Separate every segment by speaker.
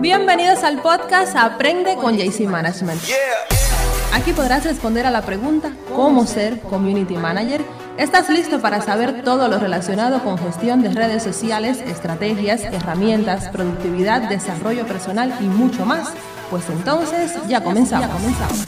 Speaker 1: Bienvenidos al podcast Aprende con JC Management. Aquí podrás responder a la pregunta ¿Cómo ser Community Manager? ¿Estás listo para saber todo lo relacionado con gestión de redes sociales, estrategias, herramientas, productividad, desarrollo personal y mucho más? Pues entonces ya comenzamos. Ya comenzamos.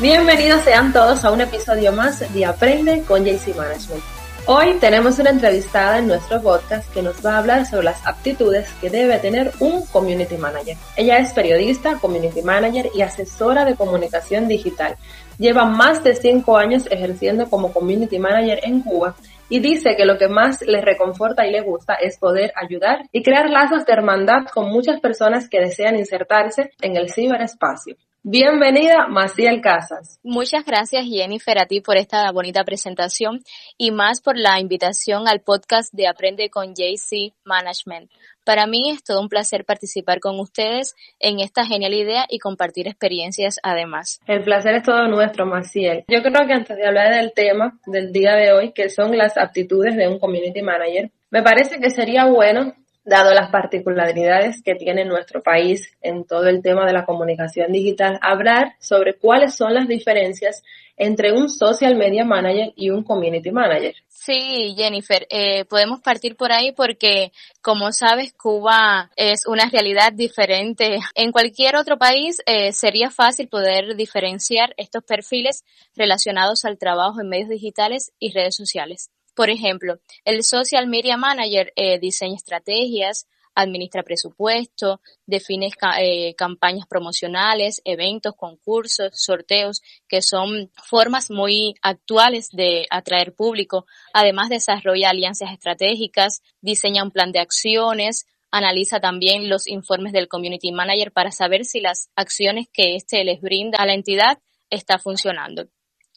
Speaker 1: Bienvenidos sean todos a un episodio más de Aprende con JC Management. Hoy tenemos una entrevistada en nuestro podcast que nos va a hablar sobre las aptitudes que debe tener un community manager. Ella es periodista, community manager y asesora de comunicación digital. Lleva más de cinco años ejerciendo como community manager en Cuba y dice que lo que más le reconforta y le gusta es poder ayudar y crear lazos de hermandad con muchas personas que desean insertarse en el ciberespacio. Bienvenida, Maciel Casas.
Speaker 2: Muchas gracias, Jennifer, a ti por esta bonita presentación y más por la invitación al podcast de Aprende con JC Management. Para mí es todo un placer participar con ustedes en esta genial idea y compartir experiencias además.
Speaker 1: El placer es todo nuestro, Maciel. Yo creo que antes de hablar del tema del día de hoy, que son las aptitudes de un community manager, me parece que sería bueno dado las particularidades que tiene nuestro país en todo el tema de la comunicación digital, hablar sobre cuáles son las diferencias entre un social media manager y un community manager.
Speaker 2: Sí, Jennifer, eh, podemos partir por ahí porque, como sabes, Cuba es una realidad diferente. En cualquier otro país eh, sería fácil poder diferenciar estos perfiles relacionados al trabajo en medios digitales y redes sociales. Por ejemplo, el Social Media Manager eh, diseña estrategias, administra presupuesto, define eh, campañas promocionales, eventos, concursos, sorteos, que son formas muy actuales de atraer público. Además, desarrolla alianzas estratégicas, diseña un plan de acciones, analiza también los informes del Community Manager para saber si las acciones que éste les brinda a la entidad está funcionando.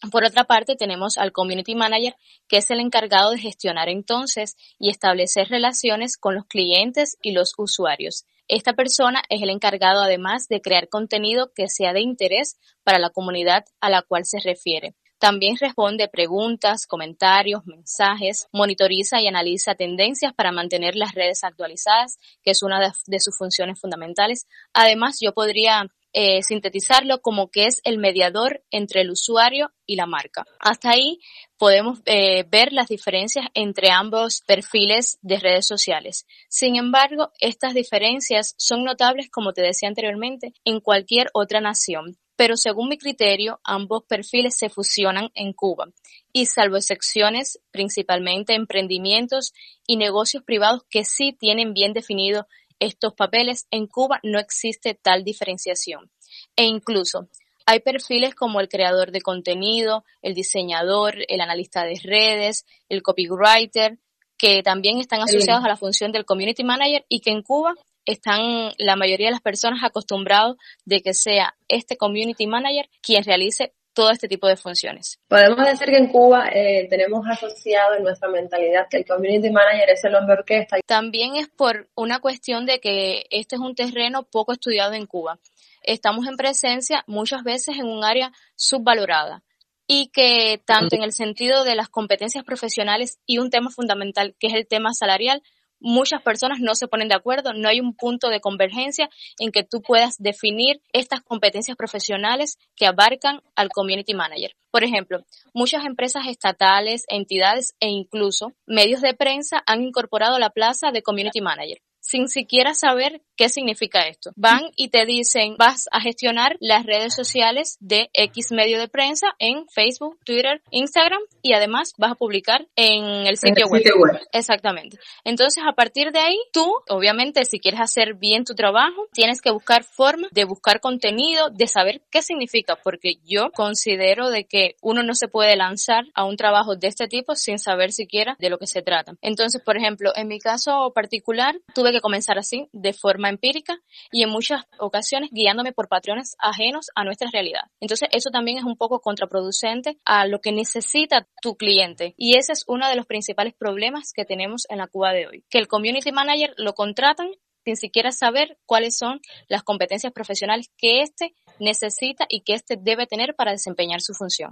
Speaker 2: Por otra parte, tenemos al Community Manager, que es el encargado de gestionar entonces y establecer relaciones con los clientes y los usuarios. Esta persona es el encargado además de crear contenido que sea de interés para la comunidad a la cual se refiere. También responde preguntas, comentarios, mensajes, monitoriza y analiza tendencias para mantener las redes actualizadas, que es una de, sus funciones fundamentales. Además, yo podría eh, sintetizarlo como que es el mediador entre el usuario y la marca. Hasta ahí podemos eh, ver las diferencias entre ambos perfiles de redes sociales. Sin embargo, estas diferencias son notables, como te decía anteriormente, en cualquier otra nación. Pero según mi criterio, ambos perfiles se fusionan en Cuba y salvo excepciones, principalmente emprendimientos y negocios privados que sí tienen bien definido estos papeles, en Cuba no existe tal diferenciación. E incluso hay perfiles como el creador de contenido, el diseñador, el analista de redes, el copywriter, que también están asociados a la función del community manager y que en Cuba están la mayoría de las personas acostumbrados de que sea este community manager quien realice todo este tipo de funciones.
Speaker 1: Podemos decir que en Cuba eh, tenemos asociado en nuestra mentalidad que el community manager es el hombre orquesta.
Speaker 2: También es por una cuestión de que este es un terreno poco estudiado en Cuba. Estamos en presencia muchas veces en un área subvalorada y que tanto en el sentido de las competencias profesionales y un tema fundamental que es el tema salarial, muchas personas no se ponen de acuerdo, no hay un punto de convergencia en que tú puedas definir estas competencias profesionales que abarcan al community manager. Por ejemplo, muchas empresas estatales, entidades e incluso medios de prensa han incorporado la plaza de community manager sin siquiera saber qué significa esto. Van y te dicen, vas a gestionar las redes sociales de X medio de prensa en Facebook, Twitter, Instagram y además vas a publicar en el sitio, web. Exactamente. Entonces, a partir de ahí, tú, obviamente, si quieres hacer bien tu trabajo, tienes que buscar formas de buscar contenido, de saber qué significa, porque yo considero de que uno no se puede lanzar a un trabajo de este tipo sin saber siquiera de lo que se trata. Entonces, por ejemplo, en mi caso particular, tuve que comenzar así, de forma empírica y en muchas ocasiones guiándome por patrones ajenos a nuestra realidad. Entonces, eso también es un poco contraproducente a lo que necesita tu cliente. Y ese es uno de los principales problemas que tenemos en la Cuba de hoy. Que el community manager lo contratan sin siquiera saber cuáles son las competencias profesionales que éste necesita y que éste debe tener para desempeñar su función.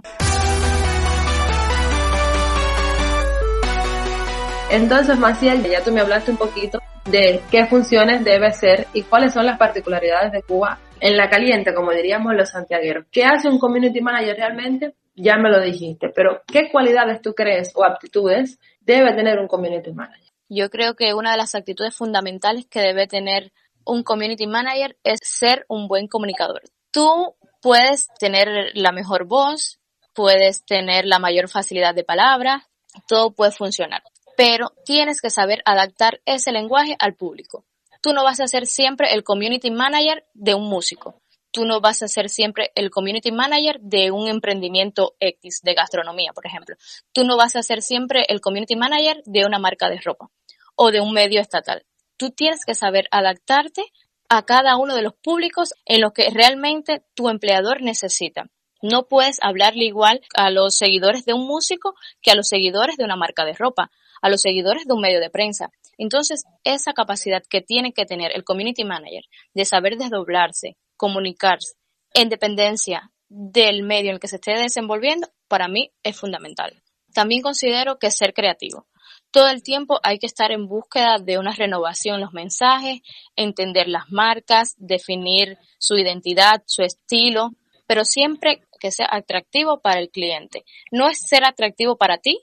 Speaker 1: Entonces, Maciel, ya tú me hablaste un poquito de qué funciones debe ser y cuáles son las particularidades de Cuba en la caliente, como diríamos los santiagueros. ¿Qué hace un community manager realmente? Ya me lo dijiste, pero ¿qué cualidades tú crees o aptitudes debe tener un community manager?
Speaker 2: Yo creo que una de las actitudes fundamentales que debe tener un community manager es ser un buen comunicador. Tú puedes tener la mejor voz, puedes tener la mayor facilidad de palabra, todo puede funcionar pero tienes que saber adaptar ese lenguaje al público. Tú no vas a ser siempre el community manager de un músico. Tú no vas a ser siempre el community manager de un emprendimiento X, de gastronomía, por ejemplo. Tú no vas a ser siempre el community manager de una marca de ropa o de un medio estatal. Tú tienes que saber adaptarte a cada uno de los públicos en los que realmente tu empleador necesita. No puedes hablarle igual a los seguidores de un músico que a los seguidores de una marca de ropa a los seguidores de un medio de prensa. Entonces, esa capacidad que tiene que tener el community manager de saber desdoblarse, comunicarse en dependencia del medio en que se esté desenvolviendo, para mí es fundamental. También considero que ser creativo. Todo el tiempo hay que estar en búsqueda de una renovación en los mensajes, entender las marcas, definir su identidad, su estilo, pero siempre que sea atractivo para el cliente. No es ser atractivo para ti,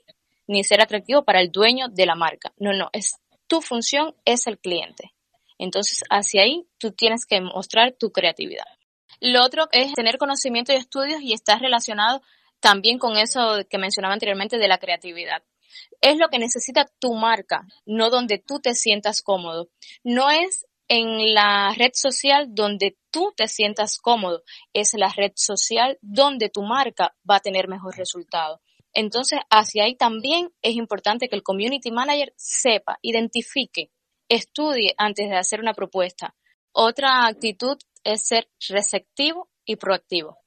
Speaker 2: ni ser atractivo para el dueño de la marca. No, no, es tu función es el cliente. Entonces, hacia ahí tú tienes que mostrar tu creatividad. Lo otro es tener conocimiento y estudios y estar relacionado también con eso que mencionaba anteriormente de la creatividad. Es lo que necesita tu marca, no donde tú te sientas cómodo. No es en la red social donde tú te sientas cómodo, es la red social donde tu marca va a tener mejor resultado. Entonces, hacia ahí también es importante que el community manager sepa, identifique, estudie antes de hacer una propuesta. Otra actitud es ser receptivo y proactivo.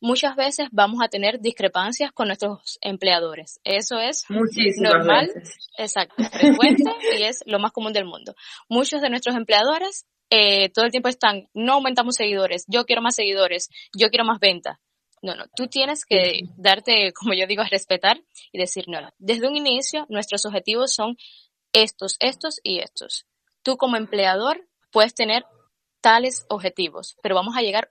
Speaker 2: Muchas veces vamos a tener discrepancias con nuestros empleadores. Eso es normal, exacto, frecuente y es lo más común del mundo. Muchos de nuestros empleadores eh, todo el tiempo están, no aumentamos seguidores, yo quiero más seguidores, yo quiero más ventas. No, no, tú tienes que darte, como yo digo, a respetar y decir, no, desde un inicio nuestros objetivos son estos, estos y estos. Tú como empleador puedes tener tales objetivos, pero vamos a llegar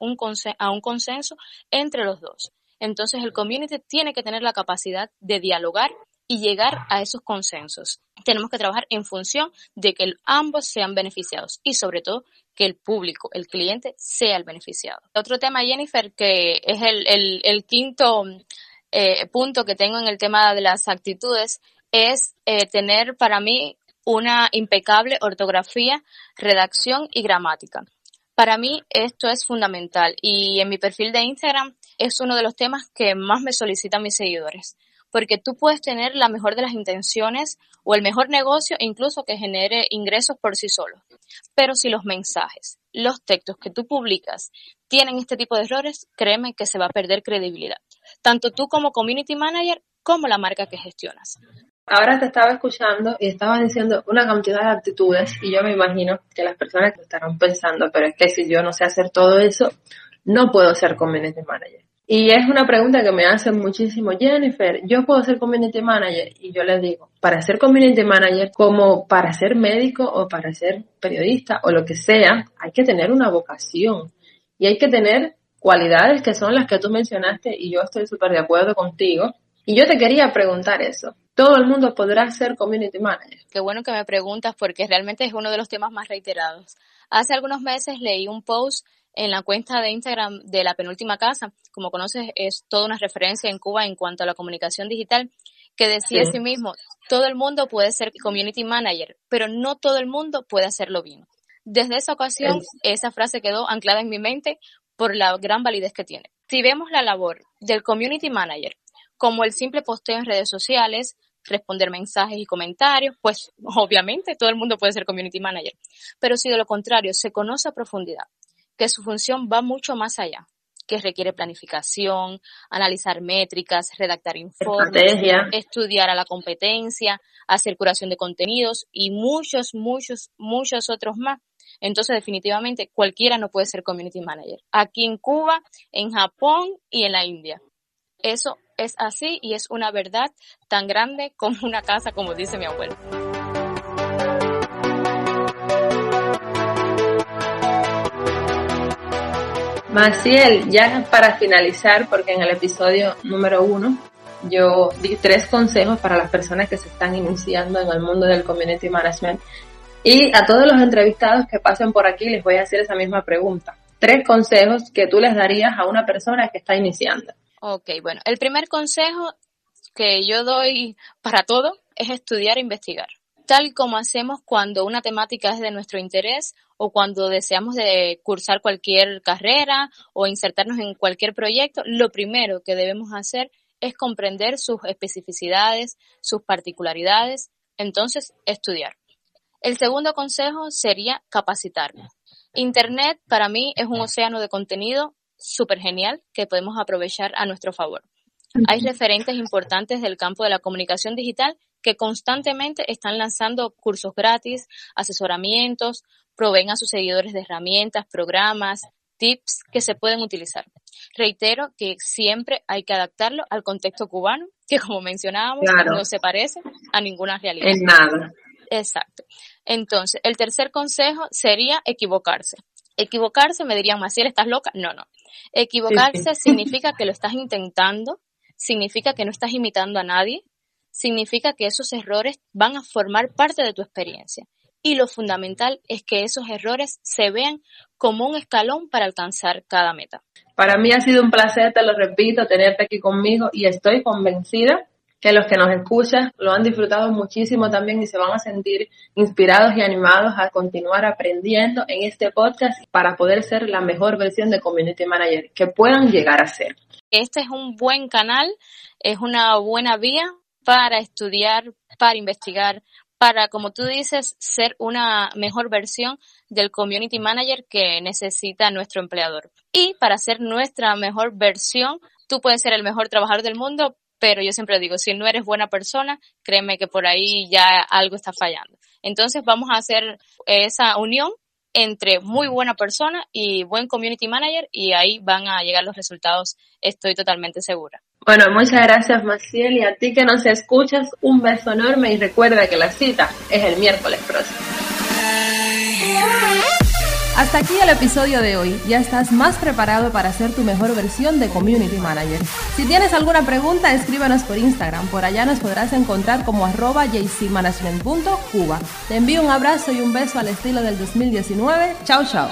Speaker 2: a un consenso entre los dos. Entonces el community tiene que tener la capacidad de dialogar y llegar a esos consensos. Tenemos que trabajar en función de que ambos sean beneficiados y sobre todo que el público, el cliente, sea el beneficiado. Otro tema, Jennifer, que es el, quinto eh, punto que tengo en el tema de las actitudes, es eh, tener para mí una impecable ortografía, redacción y gramática. Para mí esto es fundamental y en mi perfil de Instagram es uno de los temas que más me solicitan mis seguidores porque tú puedes tener la mejor de las intenciones o el mejor negocio incluso que genere ingresos por sí solo. Pero si los mensajes, los textos que tú publicas tienen este tipo de errores, créeme que se va a perder credibilidad. Tanto tú como community manager como la marca que gestionas.
Speaker 1: Ahora te estaba escuchando y estabas diciendo una cantidad de actitudes y yo me imagino que las personas estarán pensando, pero es que si yo no sé hacer todo eso, no puedo ser community manager. Y es una pregunta que me hacen muchísimo, Jennifer, ¿yo puedo ser community manager? Y yo les digo, para ser community manager, como para ser médico o para ser periodista o lo que sea, hay que tener una vocación y hay que tener cualidades que son las que tú mencionaste y yo estoy súper de acuerdo contigo. Y yo te quería preguntar eso. ¿Todo el mundo podrá ser community manager?
Speaker 2: Qué bueno que me preguntas porque realmente es uno de los temas más reiterados. Hace algunos meses leí un post en la cuenta de Instagram de la penúltima casa, como conoces, es toda una referencia en Cuba en cuanto a la comunicación digital, que decía sí. mismo, todo el mundo puede ser community manager, pero no todo el mundo puede hacerlo bien. Desde esa ocasión, esa frase quedó anclada en mi mente por la gran validez que tiene. Si vemos la labor del community manager como el simple posteo en redes sociales, responder mensajes y comentarios, pues obviamente todo el mundo puede ser community manager. Pero si de lo contrario se conoce a profundidad que su función va mucho más allá, que requiere planificación, analizar métricas, redactar informes, estudiar a la competencia, hacer curación de contenidos y muchos, muchos, muchos otros más. Entonces, definitivamente, cualquiera no puede ser community manager. Aquí en Cuba, en Japón y en la India. Eso es así y es una verdad tan grande como una casa, como dice mi abuelo.
Speaker 1: Maciel, ya para finalizar, porque en el episodio número uno yo di tres consejos para las personas que se están iniciando en el mundo del community management y a todos los entrevistados que pasen por aquí les voy a hacer esa misma pregunta. Tres consejos que tú les darías a una persona que está iniciando.
Speaker 2: Ok, bueno, el primer consejo que yo doy para todo es estudiar e investigar. Tal como hacemos cuando una temática es de nuestro interés o cuando deseamos de cursar cualquier carrera o insertarnos en cualquier proyecto, lo primero que debemos hacer es comprender sus especificidades, sus particularidades, entonces estudiar. El segundo consejo sería capacitarnos. Internet para mí es un océano de contenido súper genial que podemos aprovechar a nuestro favor. Hay referentes importantes del campo de la comunicación digital que constantemente están lanzando cursos gratis, asesoramientos, proveen a sus seguidores de herramientas, programas, tips que se pueden utilizar. Reitero que siempre hay que adaptarlo al contexto cubano, que como mencionábamos, no se parece a ninguna realidad.
Speaker 1: En nada.
Speaker 2: Exacto. Entonces, el tercer consejo sería equivocarse. Equivocarse, me dirían, Maciel, ¿estás loca? No, no. Equivocarse significa que lo estás intentando, significa que no estás imitando a nadie, significa que esos errores van a formar parte de tu experiencia. Y lo fundamental es que esos errores se vean como un escalón para alcanzar cada meta.
Speaker 1: Para mí ha sido un placer, te lo repito, tenerte aquí conmigo y estoy convencida que los que nos escuchan lo han disfrutado muchísimo también y se van a sentir inspirados y animados a continuar aprendiendo en este podcast para poder ser la mejor versión de Community Manager que puedan llegar a ser.
Speaker 2: Este es un buen canal, es una buena vía para estudiar, para investigar, para, como tú dices, ser una mejor versión del community manager que necesita nuestro empleador. Y para ser nuestra mejor versión, tú puedes ser el mejor trabajador del mundo, pero yo siempre digo, si no eres buena persona, créeme que por ahí ya algo está fallando. Entonces vamos a hacer esa unión entre muy buena persona y buen community manager y ahí van a llegar los resultados, estoy totalmente segura.
Speaker 1: Bueno, muchas gracias Maciel y a ti que nos escuchas, un beso enorme y recuerda que la cita es el miércoles próximo.
Speaker 3: Hasta aquí el episodio de hoy. Ya estás más preparado para ser tu mejor versión de Community Manager. Si tienes alguna pregunta, escríbanos por Instagram. Por allá nos podrás encontrar como arroba jcmanagement.cuba. Te envío un abrazo y un beso al estilo del 2019. Chao, chao.